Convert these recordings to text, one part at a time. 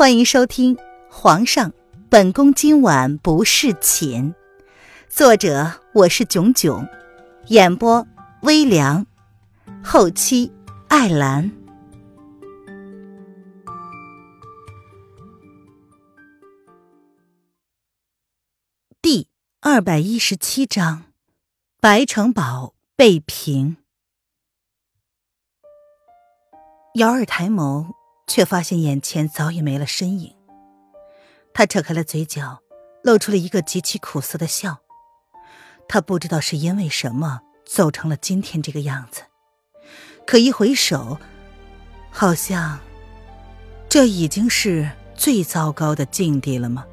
欢迎收听《皇上，本宫今晚不侍寝》，作者我是囧囧，演播微凉，后期艾兰。第二百一十七章，白城堡被平。姚二抬眸。却发现眼前早已没了身影。他扯开了嘴角，露出了一个极其苦涩的笑。他不知道是因为什么走成了今天这个样子，可一回首，好像这已经是最糟糕的境地了吗？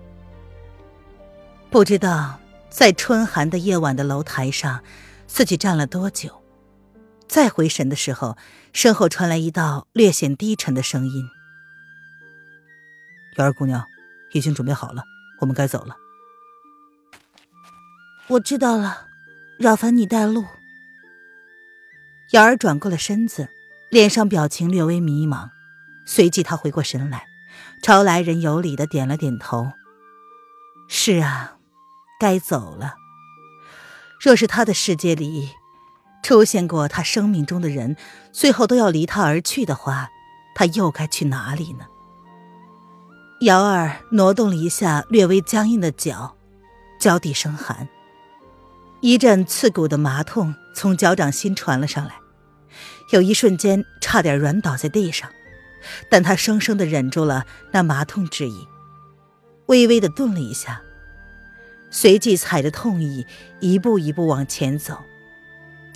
不知道在春寒的夜晚的楼台上，自己站了多久。再回神的时候，身后传来一道略显低沉的声音：“瑶儿姑娘，已经准备好了，我们该走了。”我知道了，扰烦你带路。瑶儿转过了身子，脸上表情略微迷茫，随即她回过神来，朝来人有礼的点了点头：“是啊，该走了。若是他的世界里……”出现过他生命中的人，最后都要离他而去的话，他又该去哪里呢？瑶儿挪动了一下略微僵硬的脚，脚底生寒，一阵刺骨的麻痛从脚掌心传了上来，有一瞬间差点软倒在地上，但他生生的忍住了那麻痛之意，微微的顿了一下，随即踩着痛意一步一步往前走。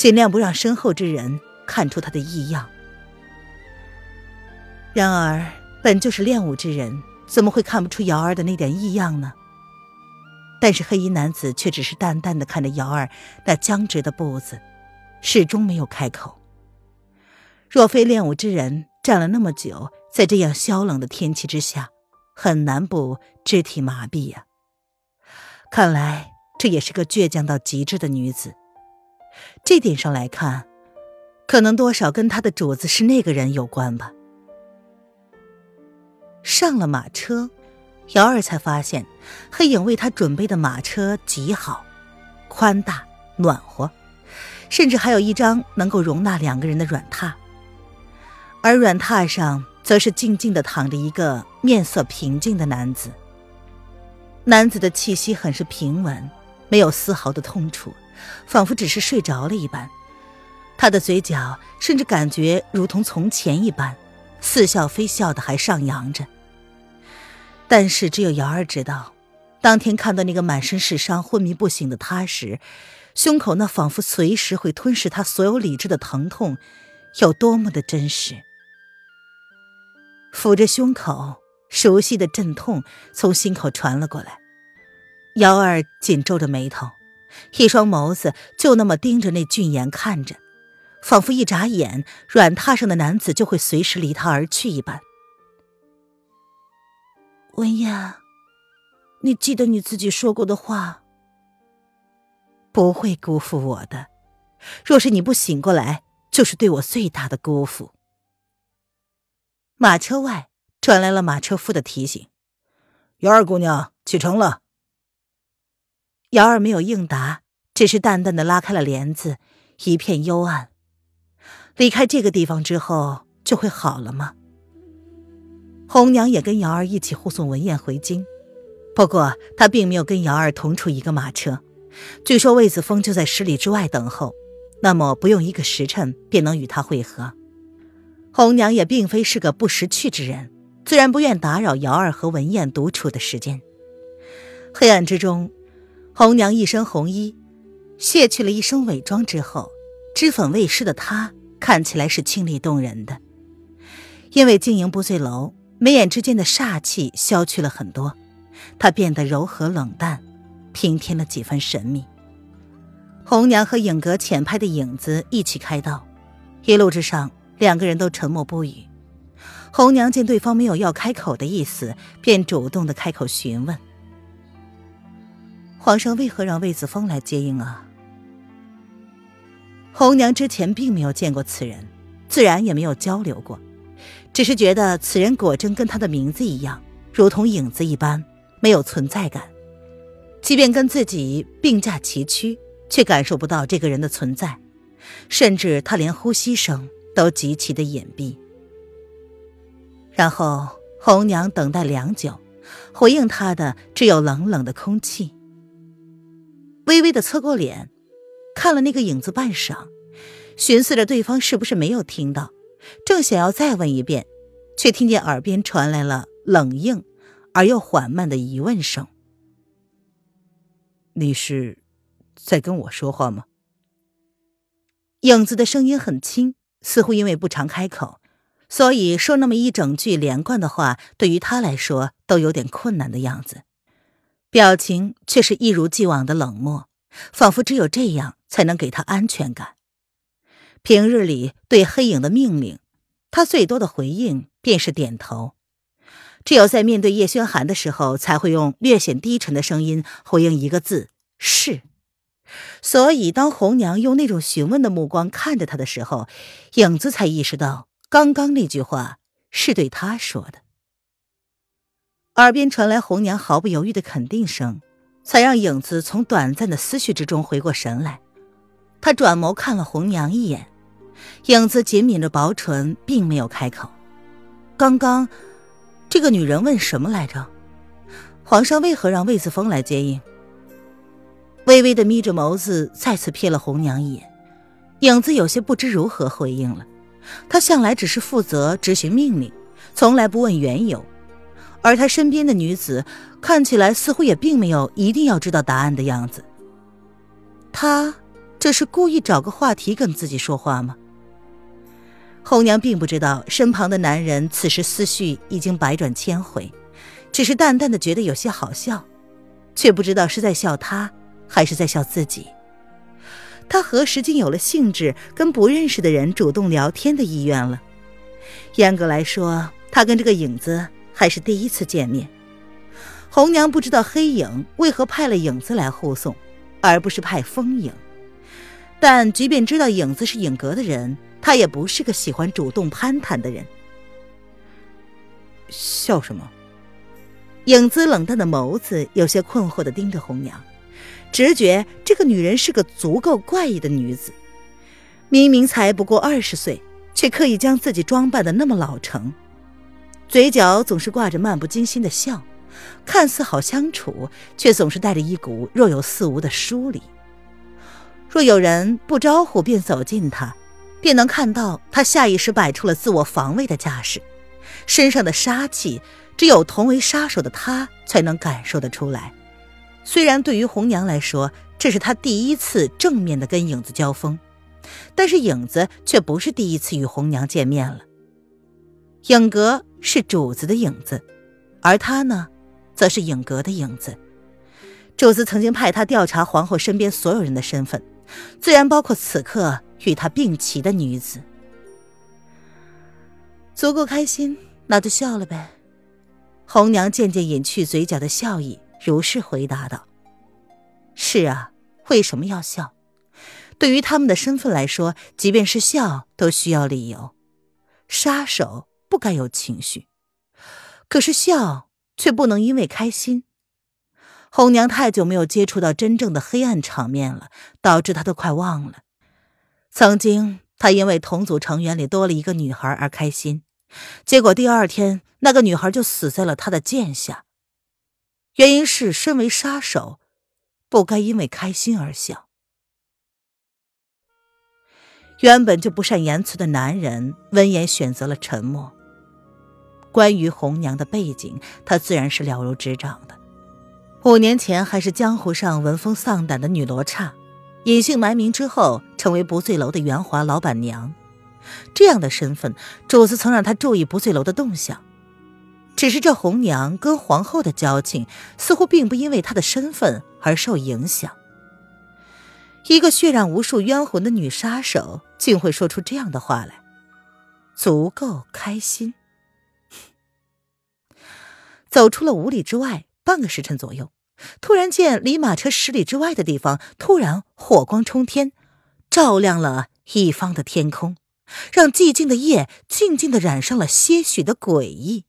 尽量不让身后之人看出他的异样。然而，本就是练武之人，怎么会看不出瑶儿的那点异样呢？但是黑衣男子却只是淡淡的看着瑶儿那僵直的步子，始终没有开口。若非练武之人站了那么久，在这样萧冷的天气之下，很难不肢体麻痹呀。看来，这也是个倔强到极致的女子。这点上来看，可能多少跟他的主子是那个人有关吧。上了马车，瑶儿才发现，黑影为他准备的马车极好，宽大暖和，甚至还有一张能够容纳两个人的软榻。而软榻上，则是静静的躺着一个面色平静的男子。男子的气息很是平稳，没有丝毫的痛楚。仿佛只是睡着了一般，他的嘴角甚至感觉如同从前一般，似笑非笑的还上扬着。但是只有瑶儿知道，当天看到那个满身是伤、昏迷不醒的他时，胸口那仿佛随时会吞噬他所有理智的疼痛，有多么的真实。抚着胸口，熟悉的阵痛从心口传了过来，瑶儿紧皱着眉头。一双眸子就那么盯着那俊颜看着，仿佛一眨眼，软榻上的男子就会随时离他而去一般。文燕，你记得你自己说过的话，不会辜负我的。若是你不醒过来，就是对我最大的辜负。马车外传来了马车夫的提醒：“瑶儿姑娘启程了。”瑶儿没有应答，只是淡淡的拉开了帘子，一片幽暗。离开这个地方之后就会好了吗？红娘也跟瑶儿一起护送文燕回京，不过她并没有跟瑶儿同处一个马车。据说魏子峰就在十里之外等候，那么不用一个时辰便能与他会合。红娘也并非是个不识趣之人，自然不愿打扰瑶儿和文燕独处的时间。黑暗之中。红娘一身红衣，卸去了一身伪装之后，脂粉未施的她看起来是清丽动人的。因为经营不醉楼，眉眼之间的煞气消去了很多，她变得柔和冷淡，平添了几分神秘。红娘和影阁浅拍的影子一起开道，一路之上，两个人都沉默不语。红娘见对方没有要开口的意思，便主动的开口询问。皇上为何让魏子峰来接应啊？红娘之前并没有见过此人，自然也没有交流过，只是觉得此人果真跟他的名字一样，如同影子一般，没有存在感。即便跟自己并驾齐驱，却感受不到这个人的存在，甚至他连呼吸声都极其的隐蔽。然后红娘等待良久，回应他的只有冷冷的空气。微微的侧过脸，看了那个影子半晌，寻思着对方是不是没有听到，正想要再问一遍，却听见耳边传来了冷硬而又缓慢的疑问声。你是在跟我说话吗？影子的声音很轻，似乎因为不常开口，所以说那么一整句连贯的话，对于他来说都有点困难的样子。表情却是一如既往的冷漠，仿佛只有这样才能给他安全感。平日里对黑影的命令，他最多的回应便是点头。只有在面对叶轩寒的时候，才会用略显低沉的声音回应一个字“是”。所以，当红娘用那种询问的目光看着他的时候，影子才意识到，刚刚那句话是对他说的。耳边传来红娘毫不犹豫的肯定声，才让影子从短暂的思绪之中回过神来。他转眸看了红娘一眼，影子紧抿着薄唇，并没有开口。刚刚。这个女人问什么来着？皇上为何让魏子峰来接应？微微的眯着眸子，再次瞥了红娘一眼。影子有些不知如何回应了。他向来只是负责执行命令，从来不问缘由。而他身边的女子看起来似乎也并没有一定要知道答案的样子。他这是故意找个话题跟自己说话吗？红娘并不知道身旁的男人此时思绪已经百转千回，只是淡淡的觉得有些好笑，却不知道是在笑他，还是在笑自己。他何时竟有了兴致跟不认识的人主动聊天的意愿了？严格来说，他跟这个影子还是第一次见面。红娘不知道黑影为何派了影子来护送，而不是派风影，但即便知道影子是影阁的人。她也不是个喜欢主动攀谈的人。笑什么？影子冷淡的眸子有些困惑的盯着红娘，直觉这个女人是个足够怪异的女子。明明才不过二十岁，却刻意将自己装扮的那么老成，嘴角总是挂着漫不经心的笑，看似好相处，却总是带着一股若有似无的疏离。若有人不招呼便走近他。便能看到他下意识摆出了自我防卫的架势，身上的杀气只有同为杀手的他才能感受得出来。虽然对于红娘来说，这是他第一次正面的跟影子交锋，但是影子却不是第一次与红娘见面了。影阁是主子的影子，而他呢，则是影阁的影子。主子曾经派他调查皇后身边所有人的身份，自然包括此刻。与他并齐的女子，足够开心，那就笑了呗。红娘渐渐隐去嘴角的笑意，如是回答道：“是啊，为什么要笑？对于他们的身份来说，即便是笑都需要理由。杀手不该有情绪，可是笑却不能因为开心。红娘太久没有接触到真正的黑暗场面了，导致她都快忘了。”曾经，她因为同组成员里多了一个女孩而开心，结果第二天那个女孩就死在了他的剑下。原因是，身为杀手，不该因为开心而笑。原本就不善言辞的男人，闻言选择了沉默。关于红娘的背景，他自然是了如指掌的。五年前，还是江湖上闻风丧胆的女罗刹。隐姓埋名之后，成为不醉楼的圆滑老板娘，这样的身份，主子曾让她注意不醉楼的动向。只是这红娘跟皇后的交情，似乎并不因为她的身份而受影响。一个血染无数冤魂的女杀手，竟会说出这样的话来，足够开心。走出了五里之外，半个时辰左右。突然见离马车十里之外的地方，突然火光冲天，照亮了一方的天空，让寂静的夜静静的染上了些许的诡异。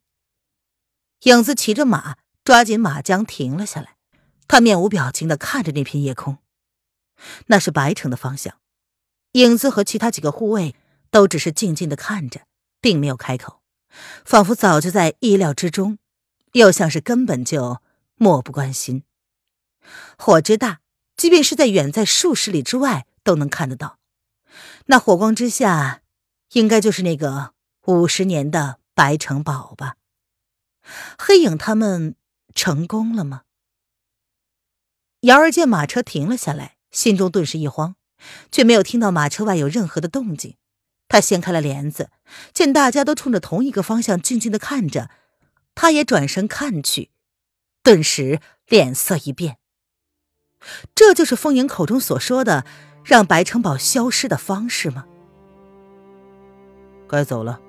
影子骑着马，抓紧马缰停了下来。他面无表情的看着那片夜空，那是白城的方向。影子和其他几个护卫都只是静静的看着，并没有开口，仿佛早就在意料之中，又像是根本就漠不关心。火之大，即便是在远在数十里之外都能看得到。那火光之下，应该就是那个五十年的白城堡吧？黑影他们成功了吗？瑶儿见马车停了下来，心中顿时一慌，却没有听到马车外有任何的动静。他掀开了帘子，见大家都冲着同一个方向静静的看着，他也转身看去，顿时脸色一变。这就是风影口中所说的让白城堡消失的方式吗？该走了。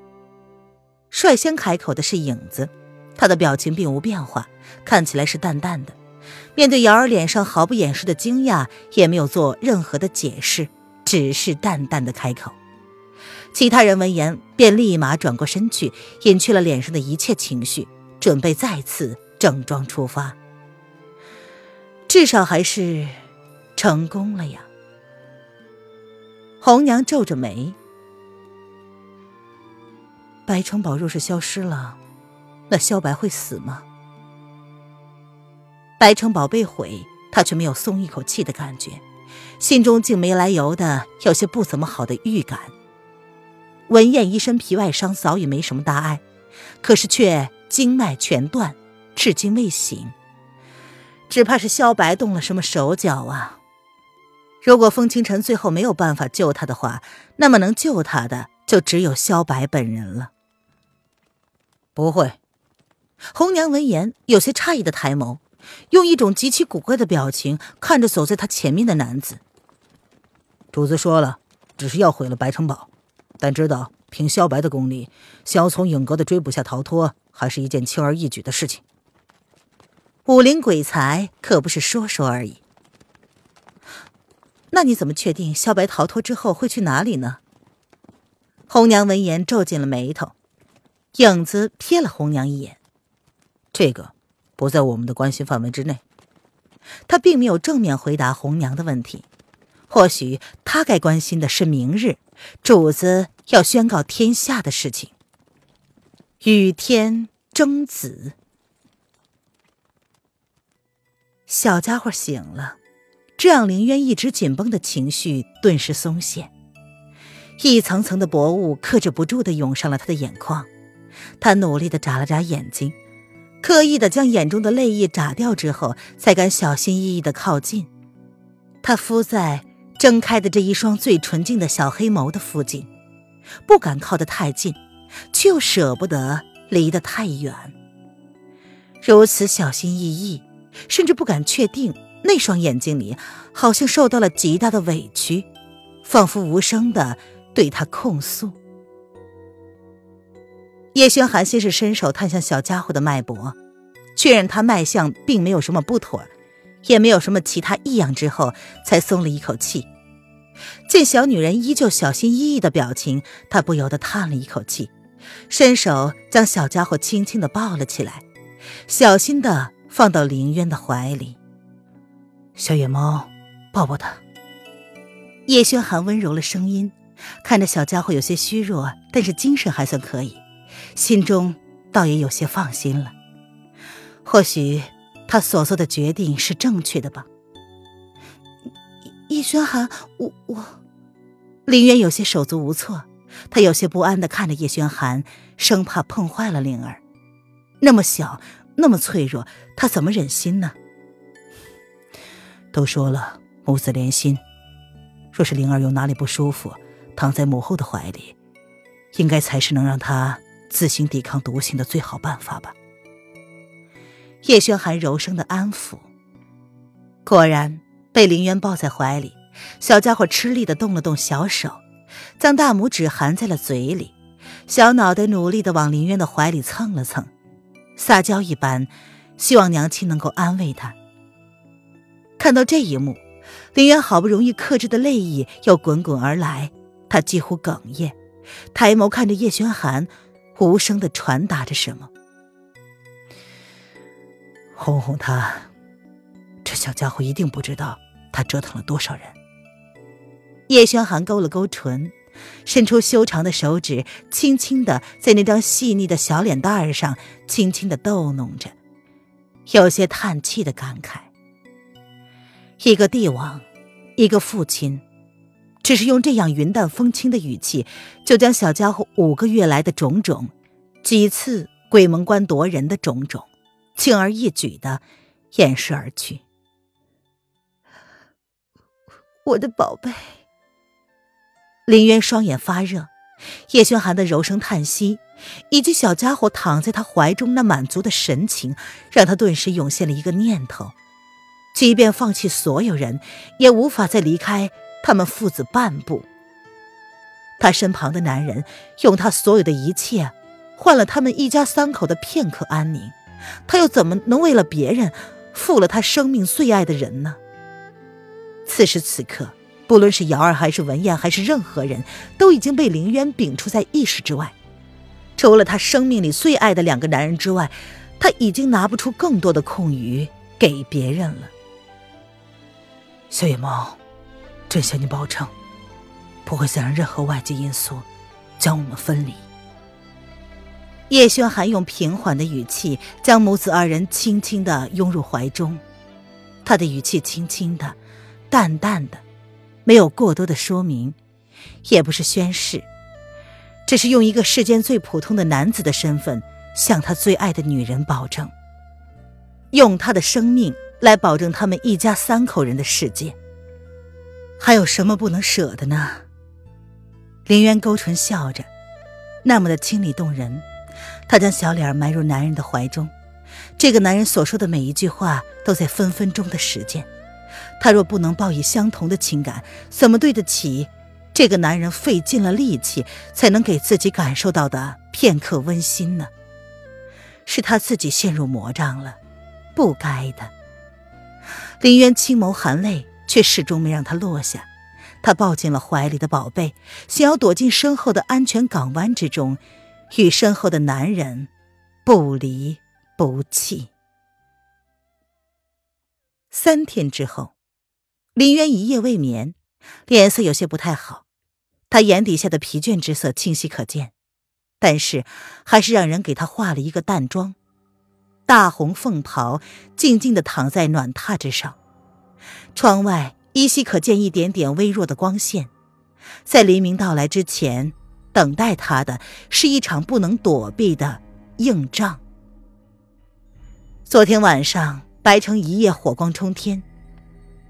率先开口的是影子，他的表情并无变化，看起来是淡淡的。面对瑶儿脸上毫不掩饰的惊讶，也没有做任何的解释，只是淡淡的开口。其他人闻言便立马转过身去，隐去了脸上的一切情绪，准备再次整装出发。至少还是成功了呀。红娘皱着眉，白城堡若是消失了，那萧白会死吗？白城堡被毁，他却没有松一口气的感觉，心中竟没来由的有些不怎么好的预感。文燕一身皮外伤，早已没什么大碍，可是却经脉全断，至今未醒，只怕是萧白动了什么手脚啊！如果风清晨最后没有办法救他的话，那么能救他的就只有萧白本人了。不会，红娘闻言有些诧异的抬眸。用一种极其古怪的表情看着走在他前面的男子。主子说了，只是要毁了白城堡，但知道凭萧白的功力，想要从影阁的追捕下逃脱，还是一件轻而易举的事情。武林鬼才可不是说说而已。那你怎么确定萧白逃脱之后会去哪里呢？红娘闻言皱紧了眉头，影子瞥了红娘一眼，这个。不在我们的关心范围之内。他并没有正面回答红娘的问题。或许他该关心的是明日主子要宣告天下的事情。与天争子，小家伙醒了，这让林渊一直紧绷的情绪顿时松懈，一层层的薄雾克制不住的涌上了他的眼眶。他努力的眨了眨眼睛。刻意的将眼中的泪液眨掉之后，才敢小心翼翼的靠近。他敷在睁开的这一双最纯净的小黑眸的附近，不敢靠得太近，却又舍不得离得太远。如此小心翼翼，甚至不敢确定那双眼睛里好像受到了极大的委屈，仿佛无声的对他控诉。叶轩寒先是伸手探向小家伙的脉搏，确认他脉象并没有什么不妥，也没有什么其他异样之后，才松了一口气。见小女人依旧小心翼翼的表情，他不由得叹了一口气，伸手将小家伙轻轻的抱了起来，小心的放到林渊的怀里。小野猫，抱抱他。叶轩寒温柔了声音，看着小家伙有些虚弱，但是精神还算可以。心中倒也有些放心了，或许他所做的决定是正确的吧。叶轩寒，我我，林渊有些手足无措，他有些不安的看着叶轩寒，生怕碰坏了灵儿。那么小，那么脆弱，他怎么忍心呢？都说了母子连心，若是灵儿有哪里不舒服，躺在母后的怀里，应该才是能让她。自行抵抗毒性的最好办法吧。叶轩寒柔声的安抚。果然，被林渊抱在怀里，小家伙吃力的动了动小手，将大拇指含在了嘴里，小脑袋努力的往林渊的怀里蹭了蹭，撒娇一般，希望娘亲能够安慰他。看到这一幕，林渊好不容易克制的泪意又滚滚而来，他几乎哽咽，抬眸看着叶轩寒。无声的传达着什么。哄哄他。这小家伙一定不知道他折腾了多少人。叶轩寒勾了勾唇，伸出修长的手指，轻轻的在那张细腻的小脸蛋上轻轻的逗弄着，有些叹气的感慨。一个帝王，一个父亲，只是用这样云淡风轻的语气，就将小家伙五个月来的种种，几次鬼门关夺人的种种，轻而易举的掩饰而去。我的宝贝。林渊双眼发热，叶轩寒的柔声叹息，以及小家伙躺在他怀中那满足的神情，让他顿时涌现了一个念头：即便放弃所有人，也无法再离开他们父子半步。他身旁的男人用他所有的一切，换了他们一家三口的片刻安宁，他又怎么能为了别人，负了他生命最爱的人呢？此时此刻。不论是瑶儿还是文燕还是任何人，都已经被凌渊摒除在意识之外。除了他生命里最爱的两个男人之外，他已经拿不出更多的空余给别人了。小野猫，朕向你保证，不会再让任何外界因素将我们分离。叶轩寒用平缓的语气将母子二人轻轻的拥入怀中，他的语气轻轻的，淡淡的。没有过多的说明，也不是宣誓，只是用一个世间最普通的男子的身份，向他最爱的女人保证，用他的生命来保证他们一家三口人的世界。还有什么不能舍的呢？林渊勾唇笑着，那么的清丽动人。他将小脸埋入男人的怀中，这个男人所说的每一句话，都在分分钟的实践。他若不能报以相同的情感，怎么对得起这个男人费尽了力气才能给自己感受到的片刻温馨呢？是他自己陷入魔障了，不该的。林渊轻眸含泪，却始终没让他落下。他抱紧了怀里的宝贝，想要躲进身后的安全港湾之中，与身后的男人不离不弃。三天之后，林渊一夜未眠，脸色有些不太好。他眼底下的疲倦之色清晰可见，但是还是让人给他化了一个淡妆，大红凤袍，静静的躺在暖榻之上。窗外依稀可见一点点微弱的光线，在黎明到来之前，等待他的是一场不能躲避的硬仗。昨天晚上。白城一夜火光冲天，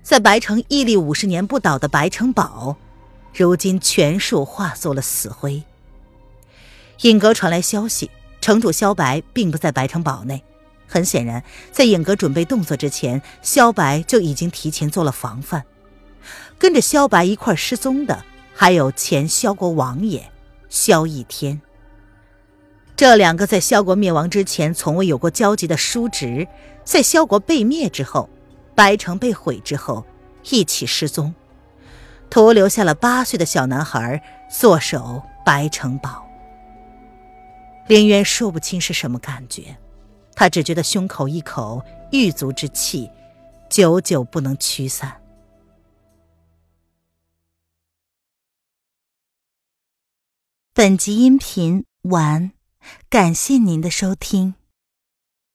在白城屹立五十年不倒的白城堡，如今全数化作了死灰。尹阁传来消息，城主萧白并不在白城堡内。很显然，在尹阁准备动作之前，萧白就已经提前做了防范。跟着萧白一块失踪的，还有前萧国王爷萧逸天。这两个在萧国灭亡之前从未有过交集的叔侄。在萧国被灭之后，白城被毁之后，一起失踪，徒留下了八岁的小男孩坐守白城堡。凌渊说不清是什么感觉，他只觉得胸口一口狱卒之气，久久不能驱散。本集音频完，感谢您的收听。